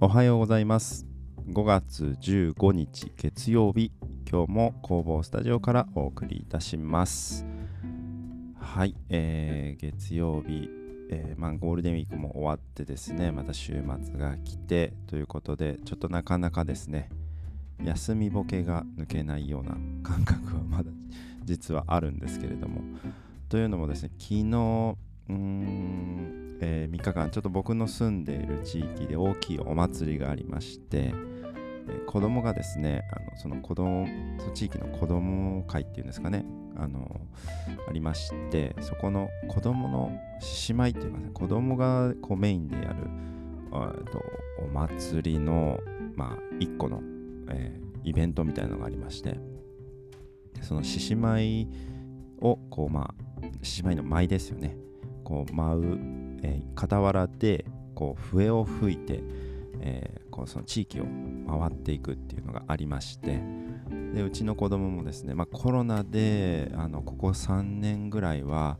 おはようございます。5月15日月曜日今日も工房スタジオからお送りいたします。はい、えー、月曜日、えー、まあ、ゴールデンウィークも終わってですねまた週末が来てということでちょっとなかなかですね休みボケが抜けないような 感覚はまだ実はあるんですけれども。というのもですね昨日うーんえー、3日間ちょっと僕の住んでいる地域で大きいお祭りがありまして、えー、子供がですねあのその子供その地域の子供会っていうんですかねあのありましてそこの子供の獅子舞っていうかね子供がこうメインでやるとお祭りのまあ一個の、えー、イベントみたいなのがありましてその獅子舞をこうまあ獅子舞の舞ですよね。こう舞うえー、傍らでこう笛を吹いて、えー、こうその地域を回っていくっていうのがありましてでうちの子供もですね、まあ、コロナであのここ3年ぐらいは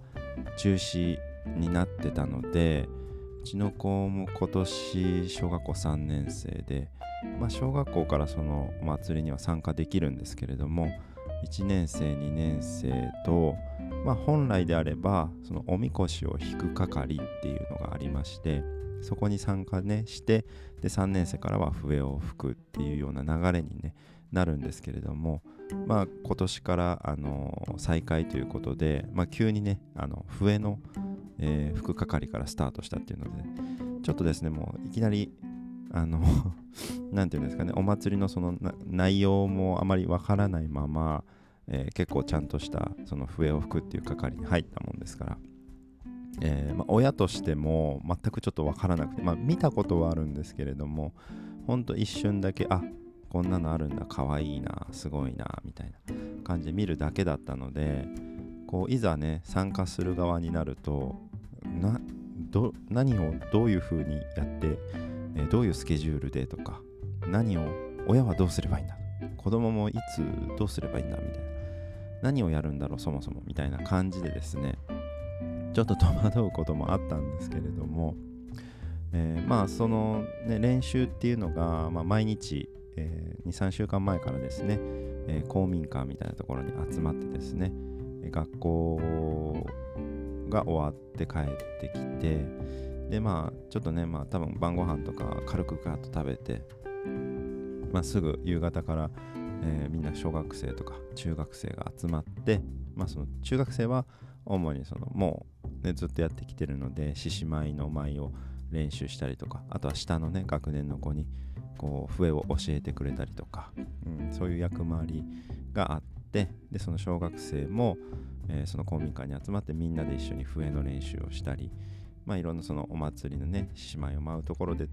中止になってたのでうちの子も今年小学校3年生で、まあ、小学校からそのお祭りには参加できるんですけれども1年生2年生とまあ、本来であればそのおみこしを引く係っていうのがありましてそこに参加ねしてで3年生からは笛を吹くっていうような流れに、ね、なるんですけれども、まあ、今年から、あの再開ということで、まあ、急にねあの笛の、えー、吹く係からスタートしたっていうのでちょっとですねもういきなりあの 何て言うんですかねお祭りのその内容もあまりわからないままえー、結構ちゃんとしたその笛を吹くっていう係に入ったもんですから、えー、まあ、親としても全くちょっと分からなくて、まあ、見たことはあるんですけれどもほんと一瞬だけあこんなのあるんだかわいいなすごいなみたいな感じで見るだけだったのでこういざね参加する側になるとなど何をどういう風にやって、えー、どういうスケジュールでとか何を親はどうすればいいんだ子供もいつどうすればいいんだみたいな。何をやるんだろうそもそもみたいな感じでですねちょっと戸惑うこともあったんですけれども、えー、まあその、ね、練習っていうのが、まあ、毎日、えー、23週間前からですね、えー、公民館みたいなところに集まってですね学校が終わって帰ってきてでまあちょっとねまあ多分晩ご飯とか軽くガーッと食べてまあ、すぐ夕方からえー、みんな小学生とか中学生が集まって、まあ、その中学生は主にそのもう、ね、ずっとやってきてるので獅子舞の舞を練習したりとかあとは下のね学年の子にこう笛を教えてくれたりとか、うん、そういう役回りがあってでその小学生も、えー、その公民館に集まってみんなで一緒に笛の練習をしたり、まあ、いろんなそのお祭りのね獅子舞を舞うところで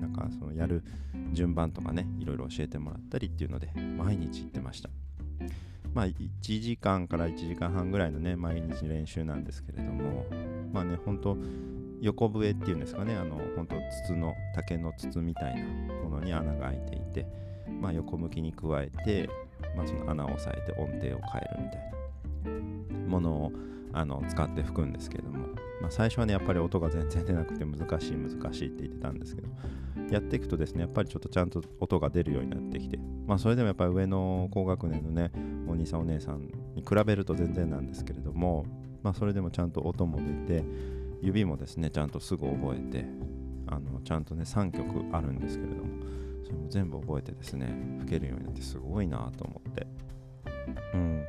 なんかそのやる順番とかねいろいろ教えてもらったりっていうので毎日行ってました。まあ1時間から1時間半ぐらいのね毎日練習なんですけれどもまあね本当横笛っていうんですかねあの本当筒の竹の筒みたいなものに穴が開いていてまあ横向きに加えて、まあ、その穴を押さえて音程を変えるみたいなものをあの使って吹くんですけれども、まあ、最初はねやっぱり音が全然出なくて難しい難しいって言ってたんですけど。やっていくとですねやっぱりちょっとちゃんと音が出るようになってきて。まあそれでもやっぱり上の高学年のねお兄さんお姉さんに比べると全然なんですけれども。まあそれでもちゃんと音も出て指もですねちゃんとすぐ覚えてあのちゃんとね3曲あるんですけれども。それも全部覚えてですね吹けるようになってすごいなと思って。うん。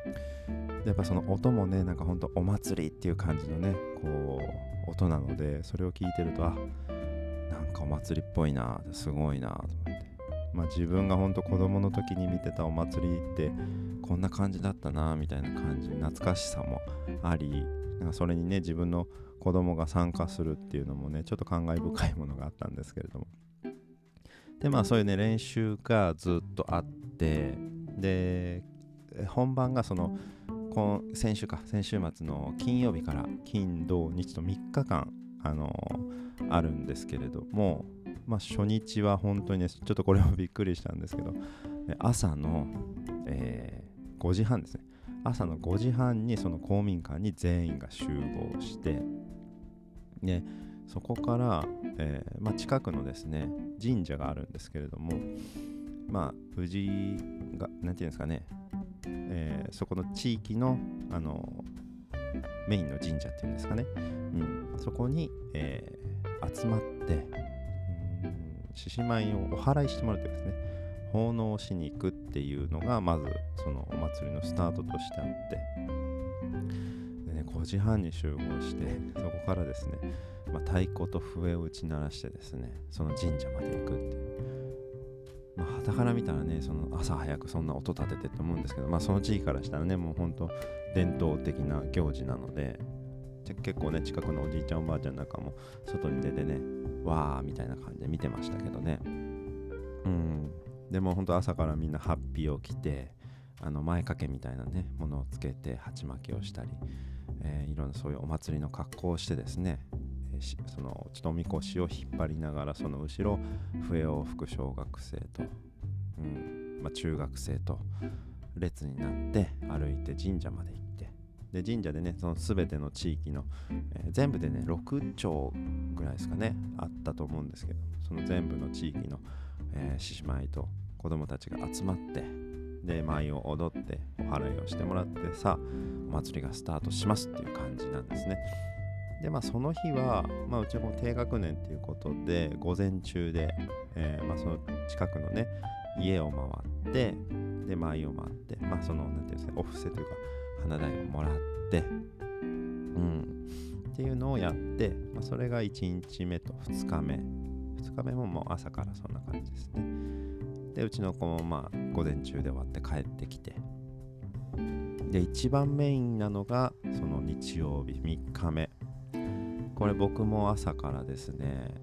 やっぱその音もねなんかほんとお祭りっていう感じのねこう音なのでそれを聞いてるとあなんかお祭りっぽいなすごいなと思って。まあ自分がほんと子供の時に見てたお祭りってこんな感じだったなみたいな感じ懐かしさもありなんかそれにね自分の子供が参加するっていうのもねちょっと感慨深いものがあったんですけれども。でまあそういうね練習がずっとあってで本番がその、今先週か先週末の金曜日から金土日と3日間あのー、あるんですけれども、まあ、初日は本当にねちょっとこれもびっくりしたんですけど朝の、えー、5時半ですね。朝の5時半にその公民館に全員が集合してねそこから、えーまあ、近くのですね神社があるんですけれどもまあ藤井がなんていうんですかね、えーそこの地域のあのメインの神社っていうんですかね、うん、そこに、えー集まって獅子舞をお祓いしてもらってですね。奉納しに行くっていうのがまずそのお祭りのスタートとしてあって、5時半に集合してそこからですね、まあ、太鼓と笛を打ち鳴らしてですねその神社まで行くっていう。まあ、傍から見たらねその朝早くそんな音立ててって思うんですけど、まあ、その地域からしたらねもうほんと伝統的な行事なので結構ね近くのおじいちゃんおばあちゃんなんかも外に出てねわーみたいな感じで見てましたけどね。うん。でもほんと朝からみんなハッピーを着てあの前掛けみたいなねものをつけて鉢巻きをしたり、えーいろんなそういうお祭りの格好をしてですねそのちとみこしを引っ張りながらその後ろ笛を吹く小学生と、うんまあ、中学生と列になって歩いて神社まで行ってで神社でねその全ての地域の、えー全部でね6丁ぐらいですかねあったと思うんですけどその全部の地域のえ獅子舞と子供たちが集まってで舞を踊ってお祓いをしてもらってさあお祭りがスタートしますっていう感じなんですね。でまあその日は、まあ、うちも低学年っていうことで午前中で、えーまあ、その近くのね家を回ってで舞を回ってまあそのなんていうんですかお布施というか花代をもらってうん。っていうのをやって、まあ、それが1日目と2日目。2日目ももう朝からそんな感じですね。でうちの子もまあ午前中で終わって帰ってきて。で一番メインなのがその日曜日3日目。これ僕も朝からですね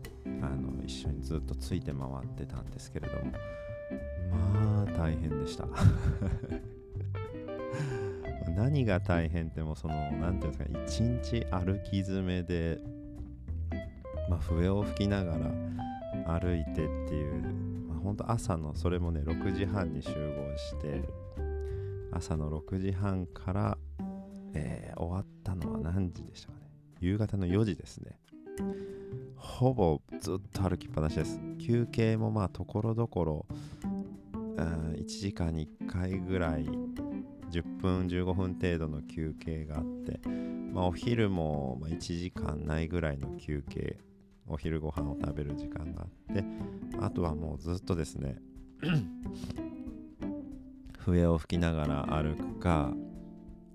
あの一緒にずっとついて回ってたんですけれどもまあ大変でした。何が大変ってもその何ていうんですか一日歩き詰めでまあ笛を吹きながら歩いてっていう、まあ、ほんと朝のそれもね6時半に集合して朝の6時半から、えー終わったのは何時でしたか夕方の4時ですね。ほぼずっと歩きっぱなしです。休憩もまあところどころ1時間に1回ぐらい10分15分程度の休憩があって、まあ、お昼も1時間ないぐらいの休憩お昼ご飯を食べる時間があってあとはもうずっとですね 笛を吹きながら歩くか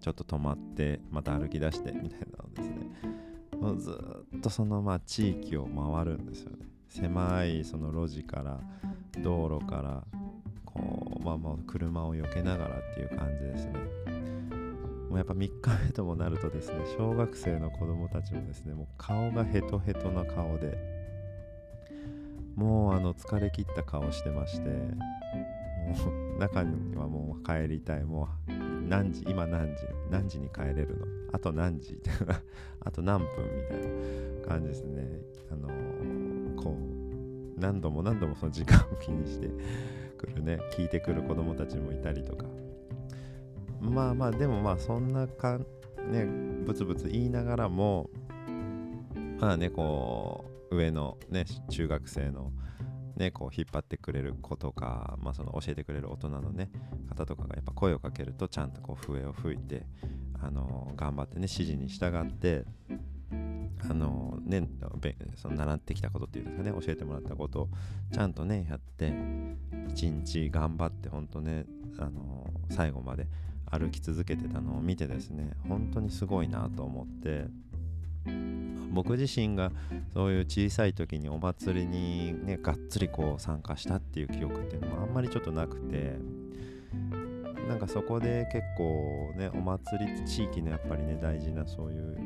ちょっと止まってまた歩き出してみたいな。ですね。もうずっとそのまあ地域を回るんですよね。狭いその路地から道路からこうまあまあ車を避けながらっていう感じですね。もうやっぱ3日目ともなるとですね小学生の子供たちもですねもう顔がヘトヘトな顔でもうあの疲れ切った顔してましてもう中にはもう帰りたいもう何時今何時何時に帰れるの？あと何時？あと何分みたいな感じですね。あのーこう何度も何度もその時間を気にして くるね。聞いてくる子供たちもいたりとか。まあまあでもまあそんなかねブツブツ言いながらもまあねこう上のね中学生のねこう引っ張ってくれる子とか、まあ、その教えてくれる大人のね方とかがやっぱ声をかけるとちゃんとこう笛を吹いてあの頑張ってね指示に従ってあのねその習ってきたことっていうんですかね教えてもらったことをちゃんとねやって一日頑張って本当ねあの最後まで歩き続けてたのを見てですね本当にすごいなと思って僕自身がそういう小さい時にお祭りにねがっつりこう参加したっていう記憶っていうのもあんまりちょっとなくてなんかそこで結構ねお祭りって地域のやっぱりね大事なそういう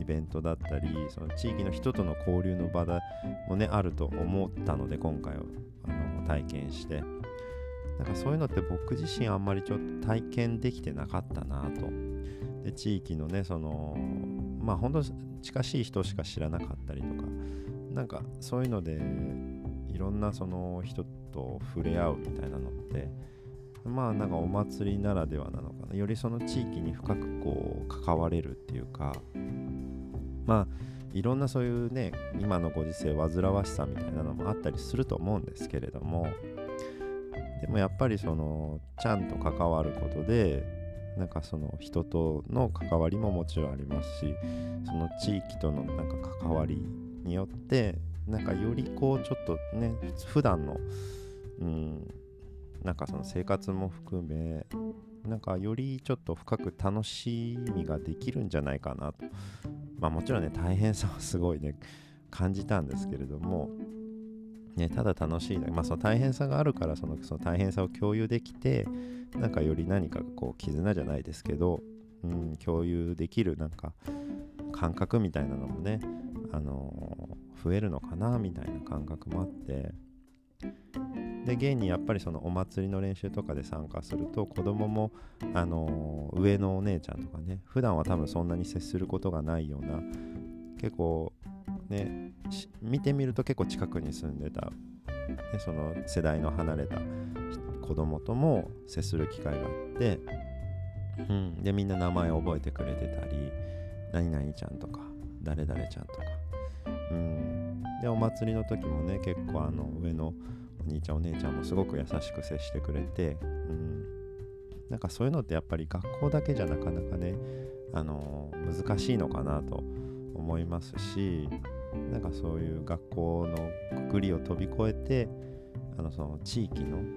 イベントだったりその地域の人との交流の場だもねあると思ったので今回は。あの体験して。なんかそういうのって僕自身あんまりちょっと体験できてなかったなと。で地域のねそのまあ本当近しい人しか知らなかったりとかなんかそういうのでいろんなその人と触れ合うみたいなのってまあなんかお祭りならではなのかな。よりその地域に深くこう関われるっていうかまあいろんなそういうね今のご時世煩わしさみたいなのもあったりすると思うんですけれどもでもやっぱりそのちゃんと関わることでなんかその人との関わりももちろんありますしその地域とのなんか関わりによってなんかよりこうちょっとね普段のうんなんかその生活も含めなんかよりちょっと深く楽しみができるんじゃないかなと。まあもちろんね大変さはすごいね感じたんですけれどもね、ただ楽しいだけ、まあ、その大変さがあるからそのその大変さを共有できてなんかより何かこう絆じゃないですけど、うん、共有できるなんか感覚みたいなのもね、あのー、増えるのかなみたいな感覚もあって。で現にやっぱりそのお祭りの練習とかで参加すると子供も、あのー、上のお姉ちゃんとかね普段は多分そんなに接することがないような結構ね見てみると結構近くに住んでた、ね、その世代の離れた子供とも接する機会があって、うん、でみんな名前を覚えてくれてたり何々ちゃんとか誰々ちゃんとか、うん、でお祭りの時もね結構あの上のお兄ちゃんお姉ちゃんもすごく優しく接してくれて、うん、なんかそういうのってやっぱり学校だけじゃなかなかね、あの、難しいのかなと思いますし。なんかそういう学校のくくりを飛び越えてあのその地域の、うん、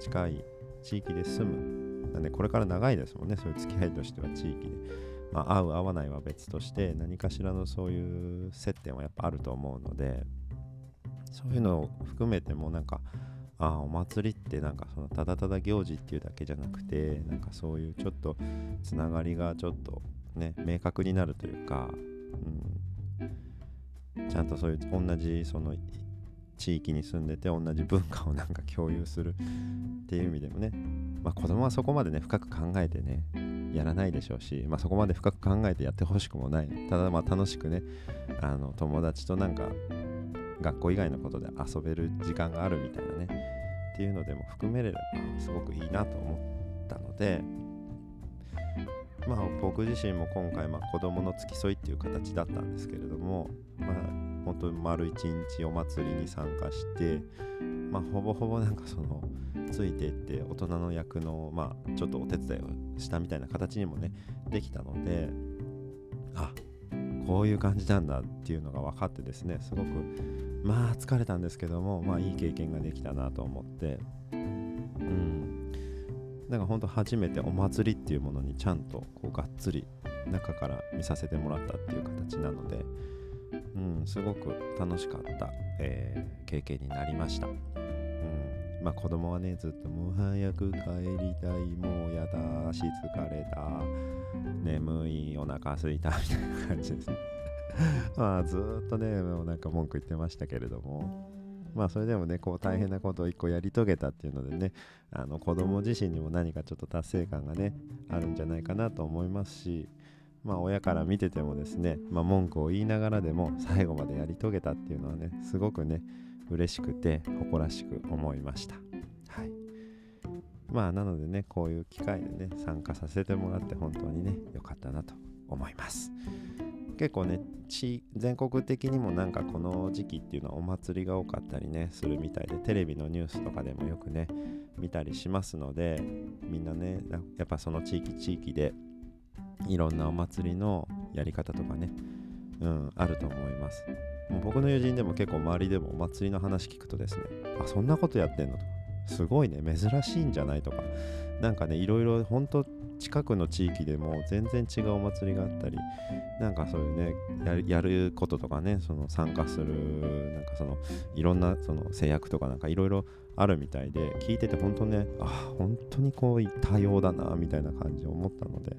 近い地域で住む。なんでこれから長いですもんね。そういう付き合いとしては地域で、まあ、合う合わないは別として何かしらのそういう接点はやっぱあると思うのでそういうのを含めてもなんかああお祭りってなんかそのただただ行事っていうだけじゃなくてなんかそういうちょっとつながりがちょっとね明確になるというか、うん、ちゃんとそういう同じその地域に住んでて同じ文化をなんか共有するっていう意味でもね、まあ、子供はそこまでね深く考えてねやらないでしょうし、まあ、そこまで深く考えてやってほしくもない。ただまあ楽しくねあの友達となんか学校以外のことで遊べる時間があるみたいなねっていうのでも含めればすごくいいなと思ったのでまあ、僕自身も今回、まあ、子供の付き添いっていう形だったんですけれども、まあ、本当に丸一日お祭りに参加して、まあ、ほぼほぼなんかそのついていって大人の役の、まあ、ちょっとお手伝いをしたみたいな形にもねできたのであこういう感じなんだっていうのが分かってですねすごくまあ疲れたんですけどもまあいい経験ができたなと思ってうん。だから本当初めてお祭りっていうものにちゃんとこうがっつり中から見させてもらったっていう形なので、うん、すごく楽しかった、えー、経験になりました。うんまあ子供はねずっともう早く帰りたいもうやだし疲れた眠いお腹すいたみたいな感じですね まあずっとねもうなんか文句言ってましたけれどもまあそれでもねこう大変なことを一個やり遂げたっていうのでねあの子供自身にも何かちょっと達成感がねあるんじゃないかなと思いますしまあ親から見ててもですね、まあ、文句を言いながらでも最後までやり遂げたっていうのはねすごくね嬉しくて誇らしく思いました。はいまあなのでねこういう機会でね参加させてもらって本当にね良かったなと思います。結構ね全国的にもなんかこの時期っていうのはお祭りが多かったりねするみたいでテレビのニュースとかでもよくね見たりしますのでみんなねやっぱその地域地域でいろんなお祭りのやり方とかねうんあると思います。もう僕の友人でも結構周りでもお祭りの話聞くとですねあそんなことやってんの？とか。すごいね。珍しいんじゃないとか。なんかねいろいろ本当近くの地域でも全然違うお祭りがあったりなんかそういうねやるやることとかねその参加するなんかそのいろんなその制約とかなんかいろいろあるみたいで聞いてて本当ねあ本当にこう多様だなみたいな感じを思ったので。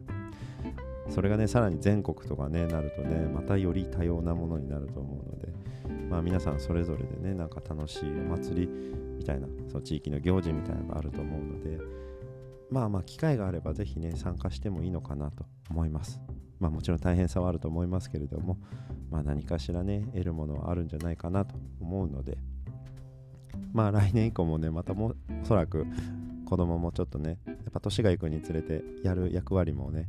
それがねさらに全国とかねなるとねまたより多様なものになると思うのでまあ皆さんそれぞれでねなんか楽しいお祭りみたいなその地域の行事みたいなのがあると思うのでまあまあ機会があればぜひね参加してもいいのかなと思います。まあもちろん大変さはあると思いますけれどもまあ何かしらね得るものはあるんじゃないかなと思うのでまあ来年以降もねまたもおそらく子供もちょっとねやっぱ年がいくにつれてやる役割もね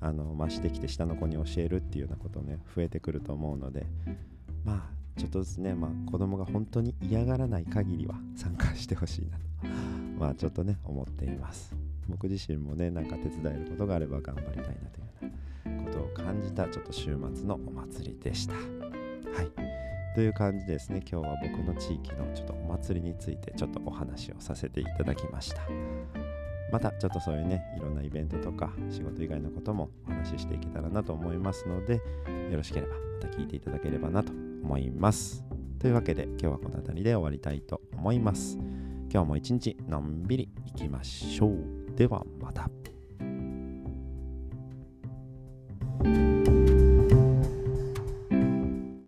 あの増してきて下の子に教えるっていうようなことね増えてくると思うのでまあちょっとずつね、まあ、子供が本当に嫌がらない限りは参加してほしいなと。まあちょっとね思っています。僕自身もねなんか手伝えることがあれば頑張りたいなというようなことを感じたちょっと週末のお祭りでした。はい。という感じですね。今日は僕の地域のちょっとお祭りについてちょっとお話をさせていただきました。またちょっとそういうねいろんなイベントとか仕事以外のこともお話ししていけたらなと思いますのでよろしければまた聞いていただければなと思います。というわけで今日はこの辺りで終わりたいと思います。今日も一日のんびりいきましょう。ではまた。